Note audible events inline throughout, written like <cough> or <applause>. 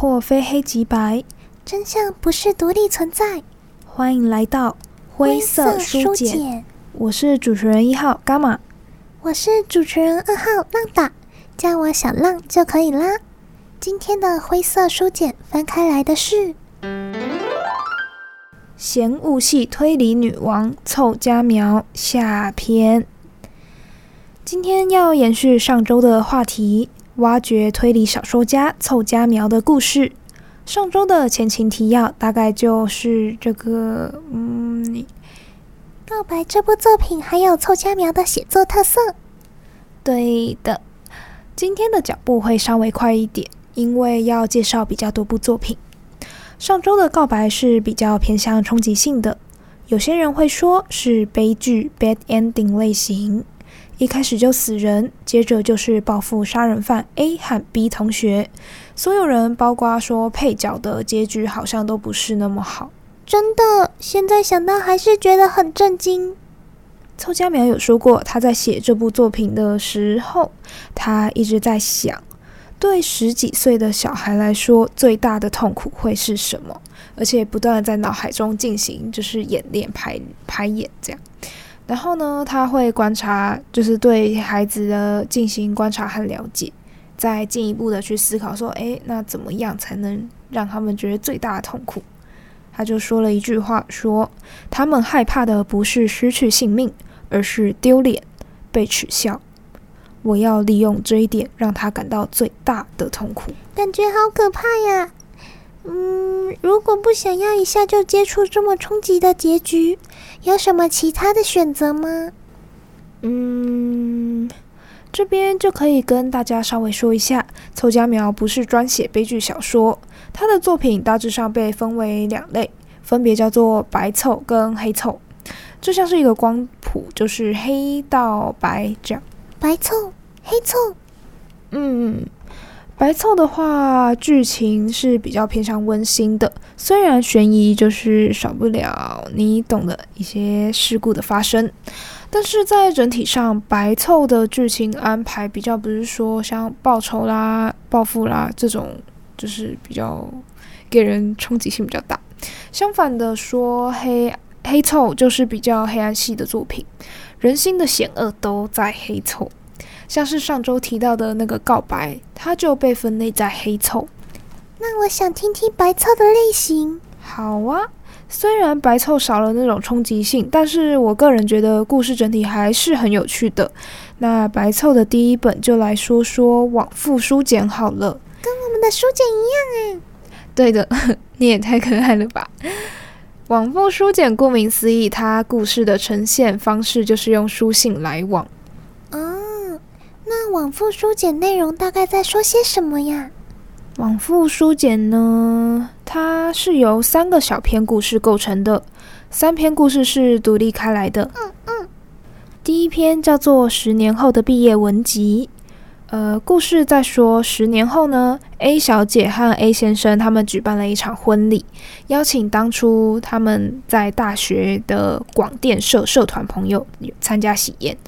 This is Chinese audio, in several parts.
破非黑即白，真相不是独立存在。欢迎来到灰色书简，我是主持人一号伽马，我是主持人二号浪打，叫我小浪就可以啦。今天的灰色书简翻开来的是嫌恶系推理女王凑佳苗下篇。今天要延续上周的话题。挖掘推理小说家凑佳苗的故事。上周的前情提要大概就是这个，嗯，告白这部作品还有凑佳苗的写作特色。对的，今天的脚步会稍微快一点，因为要介绍比较多部作品。上周的告白是比较偏向冲击性的，有些人会说是悲剧 （bad ending） 类型。一开始就死人，接着就是报复杀人犯 A 和 B 同学，所有人包括说配角的结局好像都不是那么好。真的，现在想到还是觉得很震惊。凑佳苗有说过，他在写这部作品的时候，他一直在想，对十几岁的小孩来说，最大的痛苦会是什么？而且不断的在脑海中进行就是演练排排演这样。然后呢，他会观察，就是对孩子的进行观察和了解，再进一步的去思考，说，哎，那怎么样才能让他们觉得最大的痛苦？他就说了一句话，说他们害怕的不是失去性命，而是丢脸、被耻笑。我要利用这一点，让他感到最大的痛苦。感觉好可怕呀！嗯，如果不想要一下就接触这么冲击的结局，有什么其他的选择吗？嗯，这边就可以跟大家稍微说一下，凑佳苗不是专写悲剧小说，他的作品大致上被分为两类，分别叫做白凑跟黑凑，就像是一个光谱，就是黑到白这样。白凑，黑凑，嗯。白凑的话，剧情是比较偏向温馨的，虽然悬疑就是少不了你懂的一些事故的发生，但是在整体上，白凑的剧情安排比较不是说像报仇啦、报复啦这种，就是比较给人冲击性比较大。相反的说，黑黑凑就是比较黑暗系的作品，人心的险恶都在黑凑。像是上周提到的那个告白，它就被分类在黑凑。那我想听听白凑的类型。好啊，虽然白凑少了那种冲击性，但是我个人觉得故事整体还是很有趣的。那白凑的第一本就来说说《往复书简》好了，跟我们的书简一样哎。对的，<laughs> 你也太可爱了吧！《往复书简》顾名思义，它故事的呈现方式就是用书信来往。那往复书简内容大概在说些什么呀？往复书简呢，它是由三个小篇故事构成的，三篇故事是独立开来的。嗯嗯。第一篇叫做《十年后的毕业文集》，呃，故事在说十年后呢，A 小姐和 A 先生他们举办了一场婚礼，邀请当初他们在大学的广电社社团朋友参加喜宴。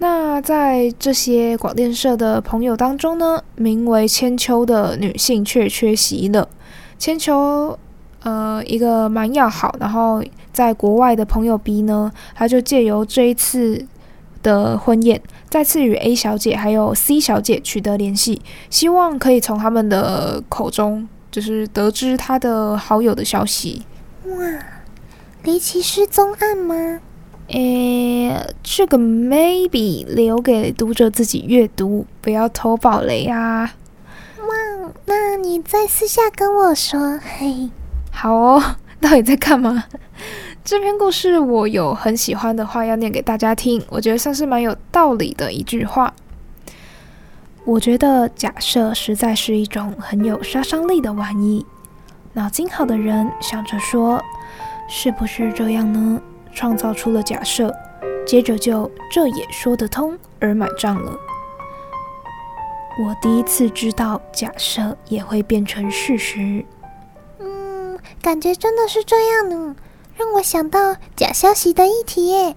那在这些广电社的朋友当中呢，名为千秋的女性却缺席了。千秋，呃，一个蛮要好，然后在国外的朋友 B 呢，他就借由这一次的婚宴，再次与 A 小姐还有 C 小姐取得联系，希望可以从他们的口中，就是得知他的好友的消息。哇，离奇失踪案吗？诶，这个 maybe 留给读者自己阅读，不要偷爆雷啊！哇，那你在私下跟我说，嘿，好哦。<laughs> 到底在干嘛？这篇故事我有很喜欢的话要念给大家听，我觉得算是蛮有道理的一句话。我觉得假设实在是一种很有杀伤力的玩意。脑筋好的人想着说，是不是这样呢？创造出了假设，接着就这也说得通而买账了。我第一次知道假设也会变成事实。嗯，感觉真的是这样呢，让我想到假消息的议题耶。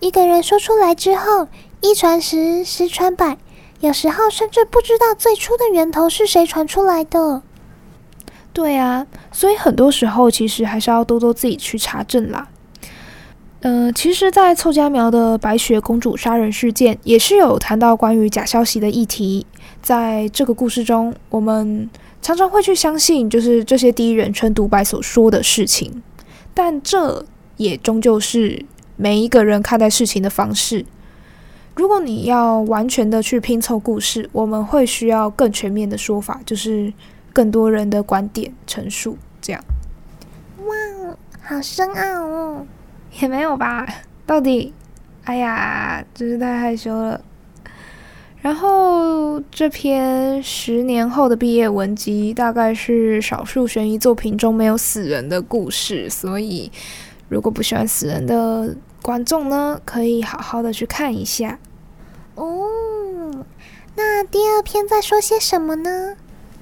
一个人说出来之后，一传十，十传百，有时候甚至不知道最初的源头是谁传出来的。对啊，所以很多时候其实还是要多多自己去查证啦。嗯、其实，在凑佳苗的白雪公主杀人事件也是有谈到关于假消息的议题。在这个故事中，我们常常会去相信，就是这些第一人称独白所说的事情，但这也终究是每一个人看待事情的方式。如果你要完全的去拼凑故事，我们会需要更全面的说法，就是更多人的观点陈述。这样，哇，好深奥哦！也没有吧？到底，哎呀，真是太害羞了。然后这篇十年后的毕业文集，大概是少数悬疑作品中没有死人的故事，所以如果不喜欢死人的观众呢，可以好好的去看一下。哦，那第二篇在说些什么呢？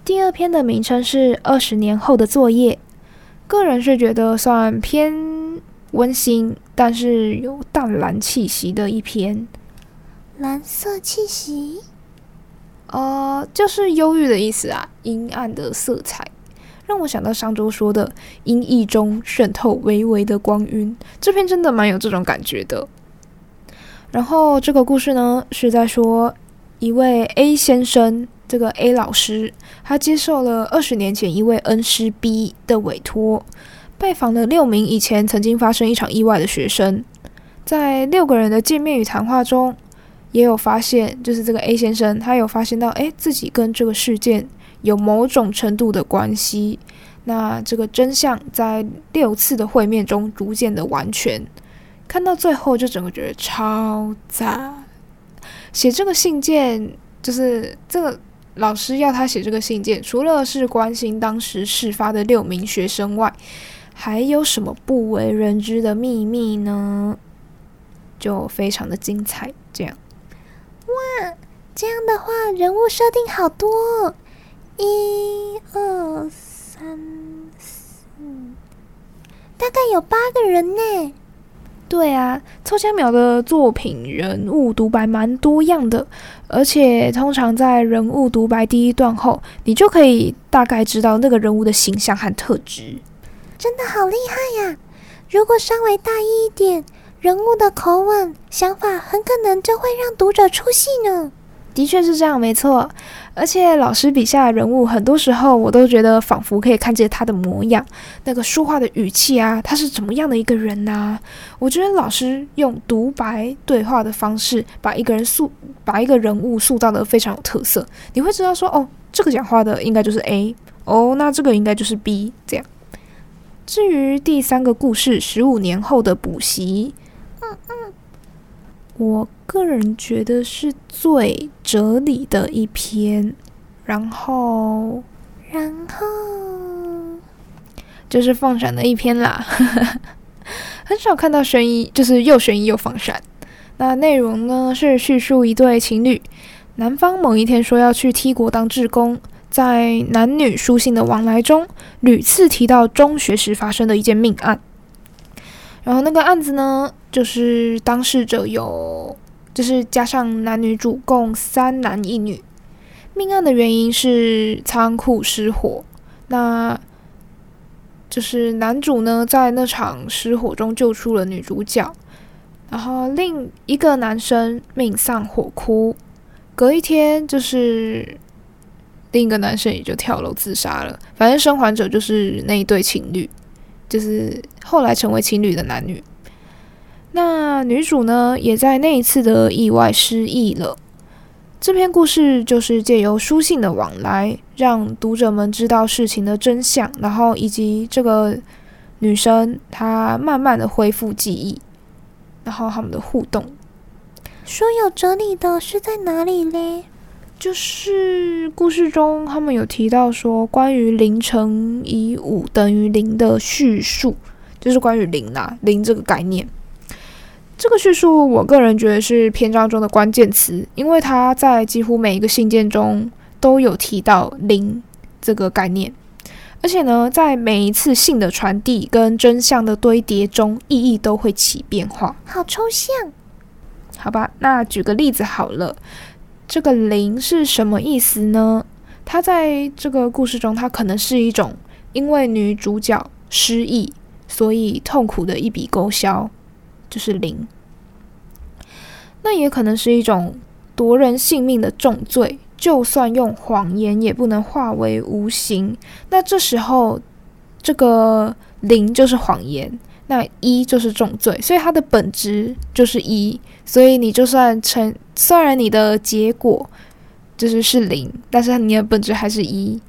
第二篇的名称是《二十年后的作业》，个人是觉得算偏温馨，但是有淡蓝气息的一篇。蓝色气息，呃，就是忧郁的意思啊，阴暗的色彩，让我想到上周说的阴翳中渗透微微的光晕，这篇真的蛮有这种感觉的。然后这个故事呢，是在说一位 A 先生，这个 A 老师，他接受了二十年前一位恩师 B 的委托，拜访了六名以前曾经发生一场意外的学生，在六个人的见面与谈话中。也有发现，就是这个 A 先生，他有发现到，哎，自己跟这个事件有某种程度的关系。那这个真相在六次的会面中逐渐的完全，看到最后就整个觉得超赞。写这个信件，就是这个老师要他写这个信件，除了是关心当时事发的六名学生外，还有什么不为人知的秘密呢？就非常的精彩，这样。哇，这样的话，人物设定好多哦，一二三四，大概有八个人呢。对啊，凑佳苗的作品人物独白蛮多样的，而且通常在人物独白第一段后，你就可以大概知道那个人物的形象和特质。真的好厉害呀！如果稍微大意一点。人物的口吻、想法很可能就会让读者出戏呢。的确是这样，没错。而且老师笔下的人物，很多时候我都觉得仿佛可以看见他的模样，那个说话的语气啊，他是怎么样的一个人呐、我觉得老师用独白对话的方式，把一个人塑，把一个人物塑造得非常有特色。你会知道说，哦，这个讲话的应该就是 A，哦，那这个应该就是 B，这样。至于第三个故事，十五年后的补习。嗯嗯我个人觉得是最哲理的一篇，然后，然后就是放闪的一篇啦。<laughs> 很少看到悬疑，就是又悬疑又放闪。那内容呢，是叙述一对情侣，男方某一天说要去 T 国当志工，在男女书信的往来中，屡次提到中学时发生的一件命案。然后那个案子呢，就是当事者有，就是加上男女主共三男一女。命案的原因是仓库失火，那就是男主呢在那场失火中救出了女主角，然后另一个男生命丧火窟。隔一天，就是另一个男生也就跳楼自杀了。反正生还者就是那一对情侣。就是后来成为情侣的男女，那女主呢，也在那一次的意外失忆了。这篇故事就是借由书信的往来，让读者们知道事情的真相，然后以及这个女生她慢慢的恢复记忆，然后他们的互动。说有哲理的是在哪里嘞？就是故事中，他们有提到说，关于零乘以五等于零的叙述，就是关于零啊，零这个概念。这个叙述，我个人觉得是篇章中的关键词，因为它在几乎每一个信件中都有提到零这个概念，而且呢，在每一次信的传递跟真相的堆叠中，意义都会起变化。好抽象，好吧？那举个例子好了。这个零是什么意思呢？它在这个故事中，它可能是一种因为女主角失忆，所以痛苦的一笔勾销，就是零。那也可能是一种夺人性命的重罪，就算用谎言也不能化为无形。那这时候，这个零就是谎言，那一就是重罪，所以它的本质就是一。所以你就算成，虽然你的结果就是是零，但是你的本质还是一。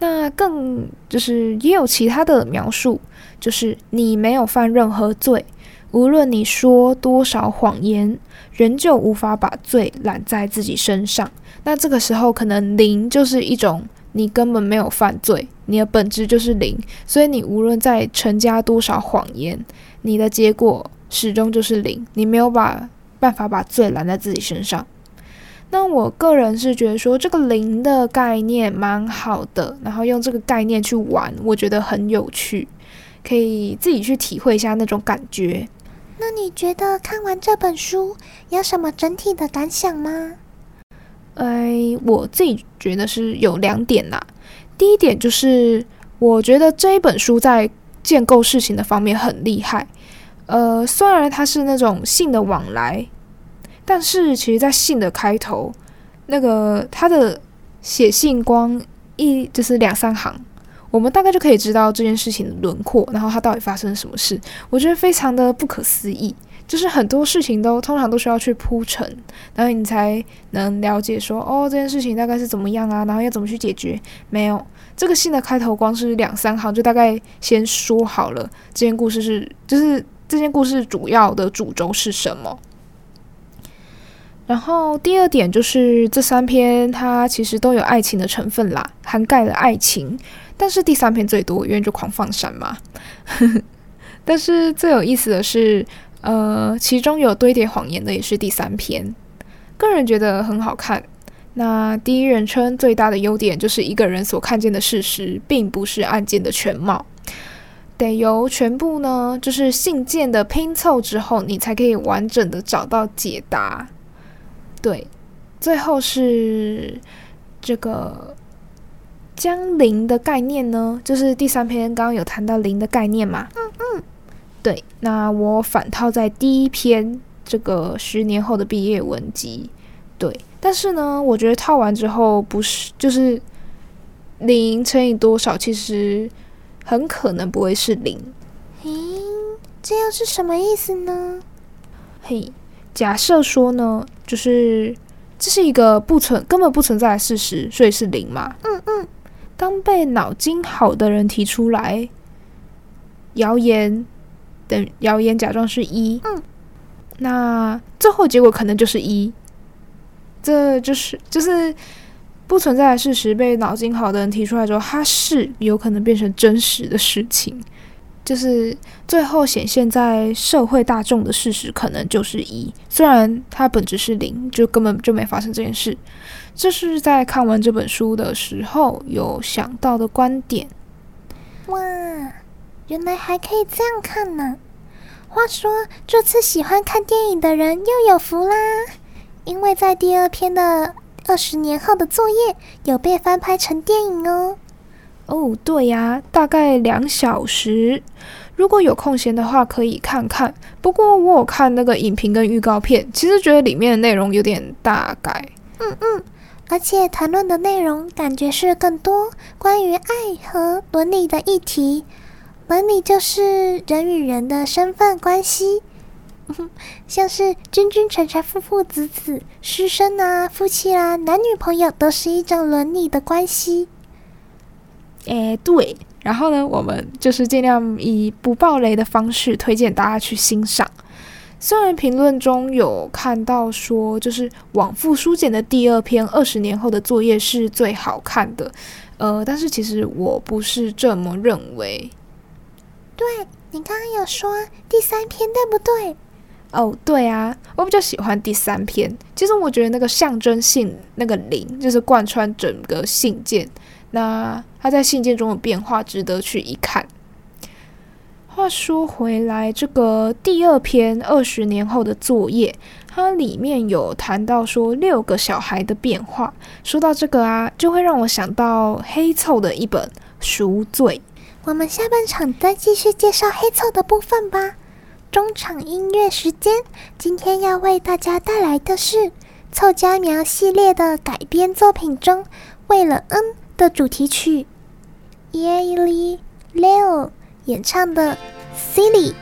那更就是也有其他的描述，就是你没有犯任何罪，无论你说多少谎言，仍旧无法把罪揽在自己身上。那这个时候可能零就是一种你根本没有犯罪，你的本质就是零，所以你无论再成加多少谎言，你的结果始终就是零，你没有把办法把罪揽在自己身上。那我个人是觉得说这个零的概念蛮好的，然后用这个概念去玩，我觉得很有趣，可以自己去体会一下那种感觉。那你觉得看完这本书有什么整体的感想吗？哎，我自己觉得是有两点啦。第一点就是我觉得这一本书在建构事情的方面很厉害。呃，虽然它是那种信的往来。但是，其实，在信的开头，那个他的写信光一就是两三行，我们大概就可以知道这件事情的轮廓，然后它到底发生了什么事。我觉得非常的不可思议，就是很多事情都通常都需要去铺陈，然后你才能了解说，哦，这件事情大概是怎么样啊，然后要怎么去解决。没有，这个信的开头光是两三行，就大概先说好了这件故事是，就是这件故事主要的主轴是什么。然后第二点就是这三篇它其实都有爱情的成分啦，涵盖了爱情，但是第三篇最多，因为就狂放闪嘛。<laughs> 但是最有意思的是，呃，其中有堆叠谎言的也是第三篇，个人觉得很好看。那第一人称最大的优点就是一个人所看见的事实，并不是案件的全貌，得由全部呢，就是信件的拼凑之后，你才可以完整的找到解答。对，最后是这个将零的概念呢，就是第三篇刚刚有谈到零的概念嘛。嗯嗯。对，那我反套在第一篇这个十年后的毕业文集。对，但是呢，我觉得套完之后不是就是零乘以多少，其实很可能不会是零。咦，这又是什么意思呢？嘿。假设说呢，就是这是一个不存根本不存在的事实，所以是零嘛。嗯嗯。当被脑筋好的人提出来，谣言等谣言假装是一，嗯，那最后结果可能就是一。这就是就是不存在的事实被脑筋好的人提出来之后，它是有可能变成真实的事情。就是最后显现在社会大众的事实可能就是一，虽然它本质是零，就根本就没发生这件事。这是在看完这本书的时候有想到的观点。哇，原来还可以这样看呢！话说，这次喜欢看电影的人又有福啦，因为在第二篇的二十年后的作业有被翻拍成电影哦。哦，对呀，大概两小时，如果有空闲的话可以看看。不过我有看那个影评跟预告片，其实觉得里面的内容有点大改。嗯嗯，而且谈论的内容感觉是更多关于爱和伦理的议题。伦理就是人与人的身份关系，<laughs> 像是君君臣臣、父父子子、师生啊、夫妻啊、男女朋友，都是一种伦理的关系。诶，对，然后呢，我们就是尽量以不爆雷的方式推荐大家去欣赏。虽然评论中有看到说，就是往复书简的第二篇二十年后的作业是最好看的，呃，但是其实我不是这么认为。对，你刚刚有说第三篇对不对？哦，对啊，我比较喜欢第三篇。其实我觉得那个象征性那个零，就是贯穿整个信件。那他在信件中的变化值得去一看。话说回来，这个第二篇二十年后的作业，它里面有谈到说六个小孩的变化。说到这个啊，就会让我想到黑凑的一本《赎罪。我们下半场再继续介绍黑凑的部分吧。中场音乐时间，今天要为大家带来的是凑佳苗系列的改编作品中《为了嗯》的主题曲，Yaeli Leo 演唱的《Silly》。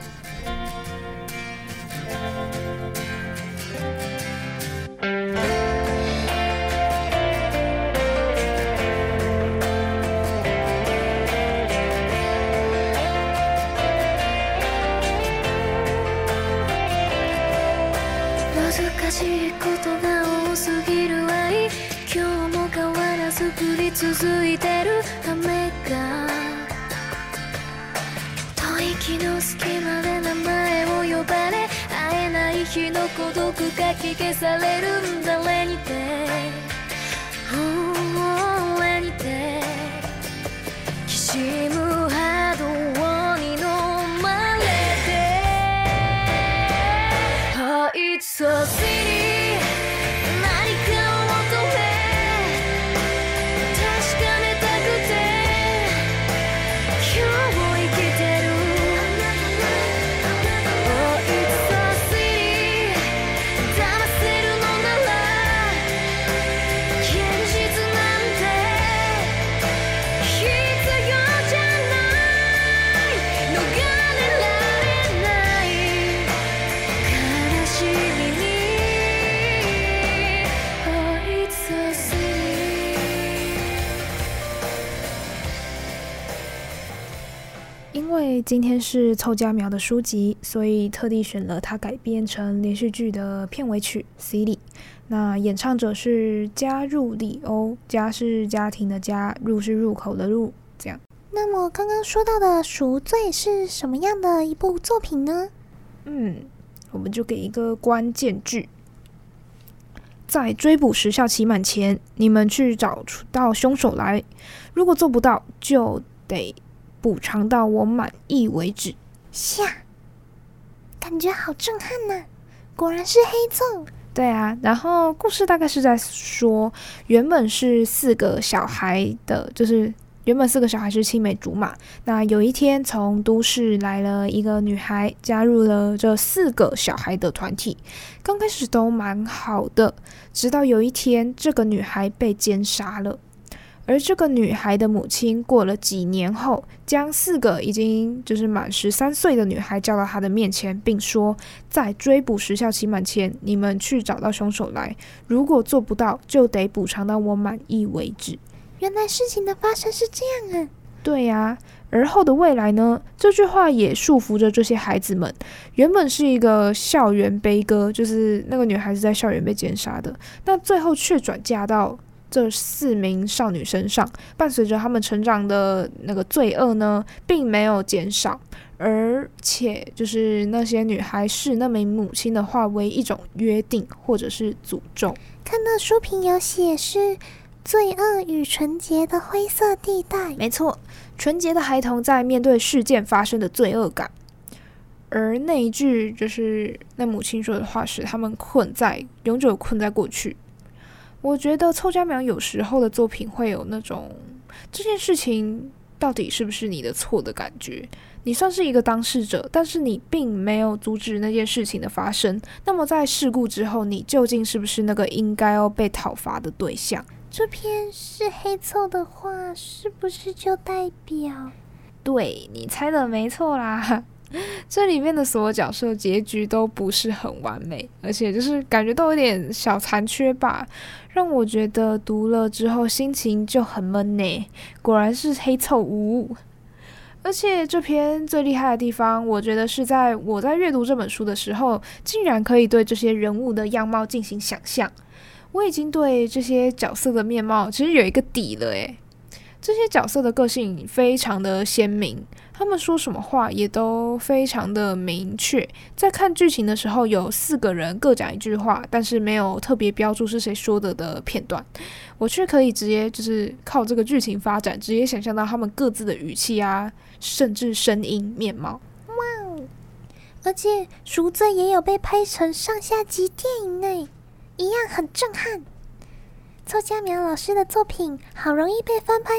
降り続いてる雨が吐息の隙間で名前を呼ばれ会えない日の孤独が消されるんだれにて。今天是凑佳苗的书籍，所以特地选了它改编成连续剧的片尾曲《Silly》。那演唱者是加入里欧，家是家庭的家，入是入口的入，这样。那么刚刚说到的《赎罪》是什么样的一部作品呢？嗯，我们就给一个关键句：在追捕时效期满前，你们去找到凶手来。如果做不到，就得。补偿到我满意为止。下，感觉好震撼呐、啊！果然是黑粽。对啊，然后故事大概是在说，原本是四个小孩的，就是原本四个小孩是青梅竹马。那有一天，从都市来了一个女孩，加入了这四个小孩的团体。刚开始都蛮好的，直到有一天，这个女孩被奸杀了。而这个女孩的母亲过了几年后，将四个已经就是满十三岁的女孩叫到她的面前，并说：“在追捕时效期满前，你们去找到凶手来。如果做不到，就得补偿到我满意为止。”原来事情的发生是这样啊！对呀，而后的未来呢？这句话也束缚着这些孩子们。原本是一个校园悲歌，就是那个女孩子在校园被奸杀的，那最后却转嫁到。这四名少女身上，伴随着他们成长的那个罪恶呢，并没有减少，而且就是那些女孩视那名母亲的话为一种约定或者是诅咒。看到书评有写是罪恶与纯洁的灰色地带，没错，纯洁的孩童在面对事件发生的罪恶感，而那一句就是那母亲说的话，使他们困在永久困在过去。我觉得凑佳苗有时候的作品会有那种这件事情到底是不是你的错的感觉。你算是一个当事者，但是你并没有阻止那件事情的发生。那么在事故之后，你究竟是不是那个应该要被讨伐的对象？这篇是黑凑的话，是不是就代表？对，你猜的没错啦。<laughs> 这里面的所有角色结局都不是很完美，而且就是感觉都有点小残缺吧，让我觉得读了之后心情就很闷呢。果然是黑凑无误，而且这篇最厉害的地方，我觉得是在我在阅读这本书的时候，竟然可以对这些人物的样貌进行想象。我已经对这些角色的面貌其实有一个底了诶。这些角色的个性非常的鲜明，他们说什么话也都非常的明确。在看剧情的时候，有四个人各讲一句话，但是没有特别标注是谁说的的片段，我却可以直接就是靠这个剧情发展，直接想象到他们各自的语气啊，甚至声音、面貌。哇哦！而且《赎罪》也有被拍成上下集电影呢，一样很震撼。凑佳苗老师的作品好容易被翻拍、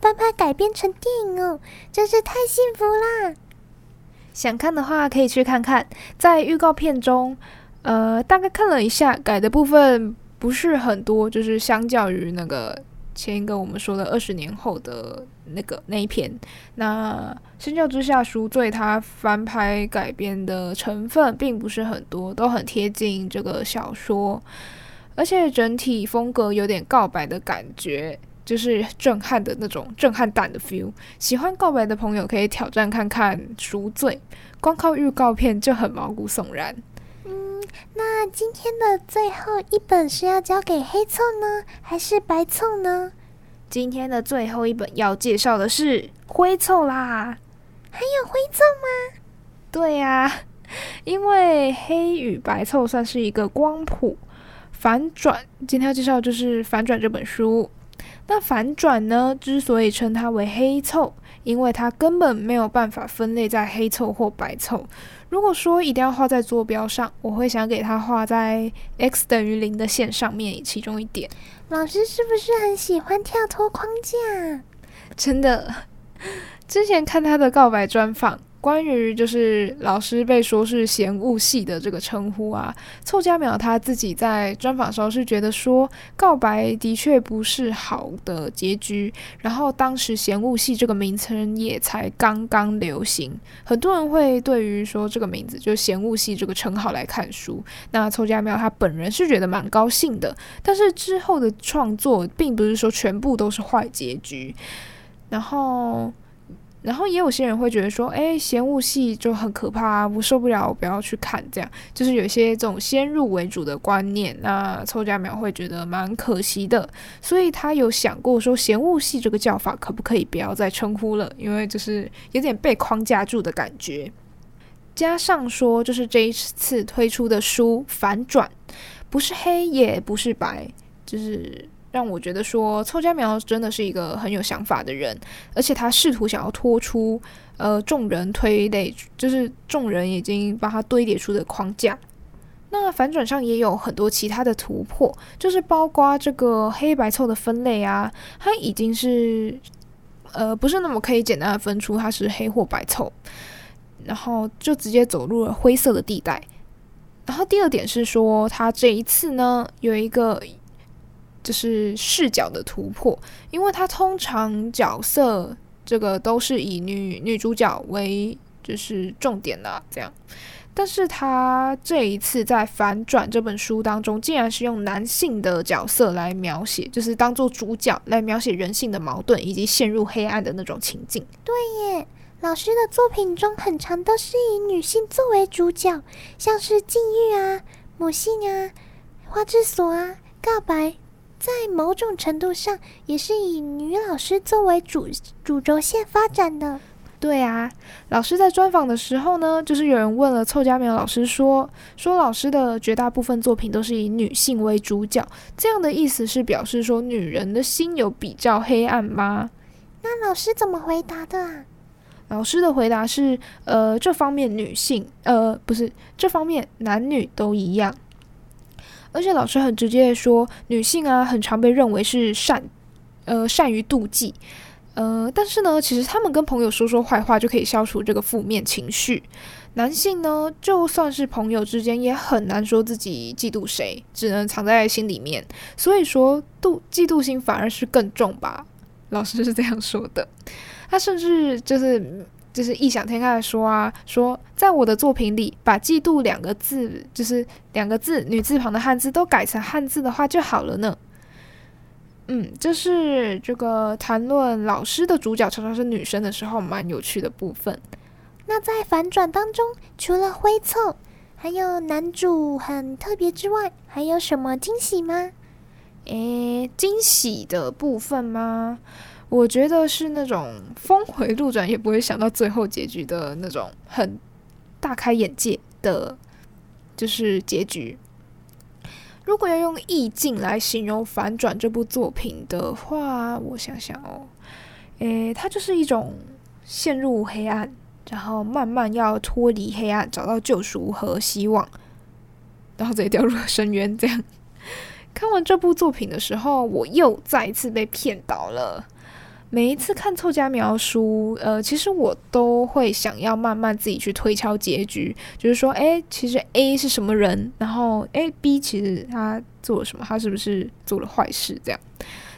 翻拍改编成电影哦，真是太幸福啦！想看的话可以去看看，在预告片中，呃，大概看了一下，改的部分不是很多，就是相较于那个前一个我们说的二十年后的那个那一篇，那《相较之下赎罪》它翻拍改编的成分并不是很多，都很贴近这个小说，而且整体风格有点告白的感觉。就是震撼的那种震撼弹的 feel，喜欢告白的朋友可以挑战看看《赎罪》，光靠预告片就很毛骨悚然。嗯，那今天的最后一本是要交给黑凑呢，还是白凑呢？今天的最后一本要介绍的是灰凑啦。还有灰凑吗？对呀、啊，因为黑与白凑算是一个光谱反转，今天要介绍的就是反转这本书。那反转呢？之所以称它为黑凑，因为它根本没有办法分类在黑凑或白凑。如果说一定要画在坐标上，我会想给它画在 x 等于零的线上面，其中一点。老师是不是很喜欢跳脱框架？真的，<laughs> 之前看他的告白专访。关于就是老师被说是嫌恶系的这个称呼啊，凑佳苗他自己在专访时候是觉得说告白的确不是好的结局，然后当时嫌恶系这个名称也才刚刚流行，很多人会对于说这个名字就嫌恶系这个称号来看书，那凑佳苗他本人是觉得蛮高兴的，但是之后的创作并不是说全部都是坏结局，然后。然后也有些人会觉得说，哎，嫌恶系就很可怕啊，我受不了，我不要去看。这样就是有些这种先入为主的观念，那凑佳苗会觉得蛮可惜的。所以他有想过说，嫌恶系这个叫法可不可以不要再称呼了，因为就是有点被框架住的感觉。加上说，就是这一次推出的书反转，不是黑也不是白，就是。让我觉得说，凑佳苗真的是一个很有想法的人，而且他试图想要脱出呃众人推类，就是众人已经把他堆叠出的框架。那反转上也有很多其他的突破，就是包括这个黑白凑的分类啊，它已经是呃不是那么可以简单的分出它是黑或白凑，然后就直接走入了灰色的地带。然后第二点是说，他这一次呢有一个。就是视角的突破，因为他通常角色这个都是以女女主角为就是重点的，这样，但是他这一次在反转这本书当中，竟然是用男性的角色来描写，就是当做主角来描写人性的矛盾以及陷入黑暗的那种情境。对耶，老师的作品中很常都是以女性作为主角，像是禁欲啊、母性啊、花之锁啊、告白。在某种程度上，也是以女老师作为主主轴线发展的。对啊，老师在专访的时候呢，就是有人问了凑佳苗老师说，说老师的绝大部分作品都是以女性为主角，这样的意思是表示说女人的心有比较黑暗吗？那老师怎么回答的啊？老师的回答是，呃，这方面女性，呃，不是，这方面男女都一样。而且老师很直接的说，女性啊，很常被认为是善，呃，善于妒忌，呃，但是呢，其实他们跟朋友说说坏话就可以消除这个负面情绪。男性呢，就算是朋友之间，也很难说自己嫉妒谁，只能藏在心里面。所以说，妒嫉妒心反而是更重吧。老师是这样说的。他甚至就是。就是异想天开的说啊，说在我的作品里，把“嫉妒”两个字，就是两个字女字旁的汉字都改成汉字的话就好了呢。嗯，这是这个谈论老师的主角常常是女生的时候蛮有趣的部分。那在反转当中，除了灰凑，还有男主很特别之外，还有什么惊喜吗？诶，惊喜的部分吗？我觉得是那种峰回路转也不会想到最后结局的那种很大开眼界的，就是结局。如果要用意境来形容《反转》这部作品的话，我想想哦，诶，它就是一种陷入黑暗，然后慢慢要脱离黑暗，找到救赎和希望，然后再掉入深渊，这样 <laughs> 看完这部作品的时候，我又再一次被骗倒了。每一次看凑佳苗书，呃，其实我都会想要慢慢自己去推敲结局，就是说，诶，其实 A 是什么人，然后，A B 其实他做了什么，他是不是做了坏事这样？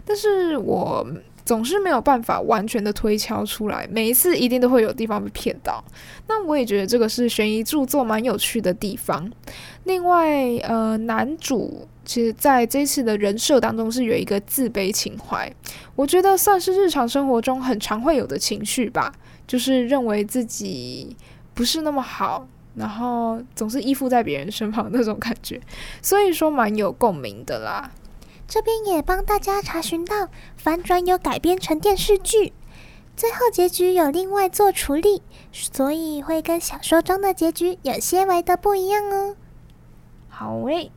但是我总是没有办法完全的推敲出来，每一次一定都会有地方被骗到。那我也觉得这个是悬疑著作蛮有趣的地方。另外，呃，男主。其实在这次的人设当中是有一个自卑情怀，我觉得算是日常生活中很常会有的情绪吧，就是认为自己不是那么好，然后总是依附在别人身旁那种感觉，所以说蛮有共鸣的啦。这边也帮大家查询到，反转有改编成电视剧，最后结局有另外做处理，所以会跟小说中的结局有些微的不一样哦。好诶。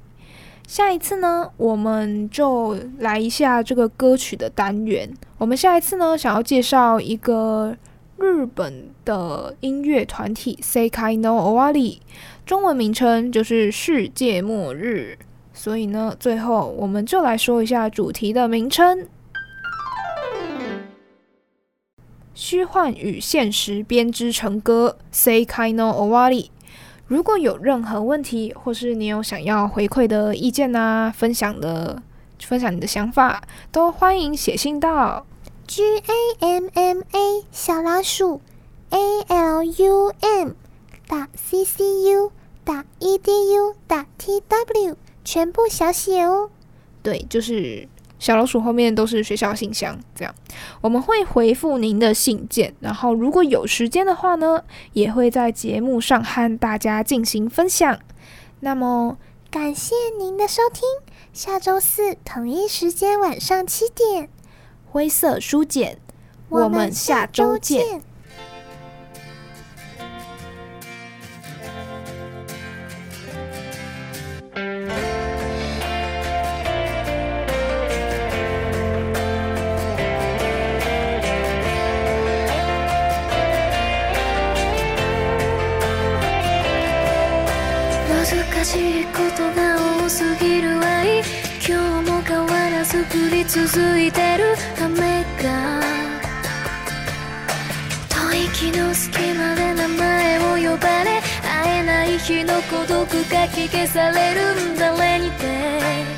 下一次呢，我们就来一下这个歌曲的单元。我们下一次呢，想要介绍一个日本的音乐团体 Sekai no Owari，中文名称就是世界末日。所以呢，最后我们就来说一下主题的名称：虚幻与现实编织成歌 Sekai no Owari。如果有任何问题，或是你有想要回馈的意见呐、啊，分享的分享你的想法，都欢迎写信到 g a m m a 小老鼠 a l u m 打 c c u 打 e d u 打 t w 全部小写哦。对，就是。小老鼠后面都是学校信箱，这样我们会回复您的信件，然后如果有时间的话呢，也会在节目上和大家进行分享。那么感谢您的收听，下周四同一时间晚上七点，灰色书简，我们下周见。降り続いてる雨が。吐息の隙間で名前を呼ばれ会えない日の孤独が消けされるんだれにて。